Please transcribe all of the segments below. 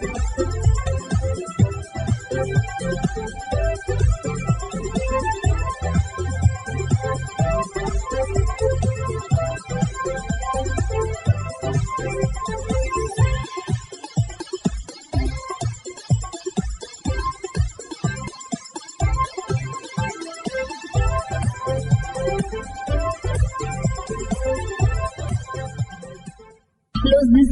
Los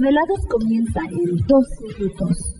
Desvelados comienza en 2 minutos.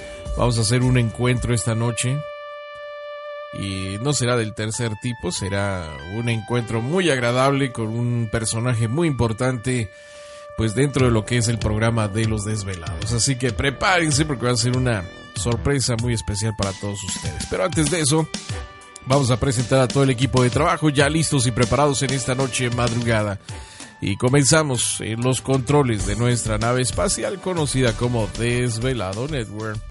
Vamos a hacer un encuentro esta noche. Y no será del tercer tipo, será un encuentro muy agradable con un personaje muy importante, pues dentro de lo que es el programa de los desvelados. Así que prepárense porque va a ser una sorpresa muy especial para todos ustedes. Pero antes de eso, vamos a presentar a todo el equipo de trabajo ya listos y preparados en esta noche madrugada. Y comenzamos en los controles de nuestra nave espacial conocida como Desvelado Network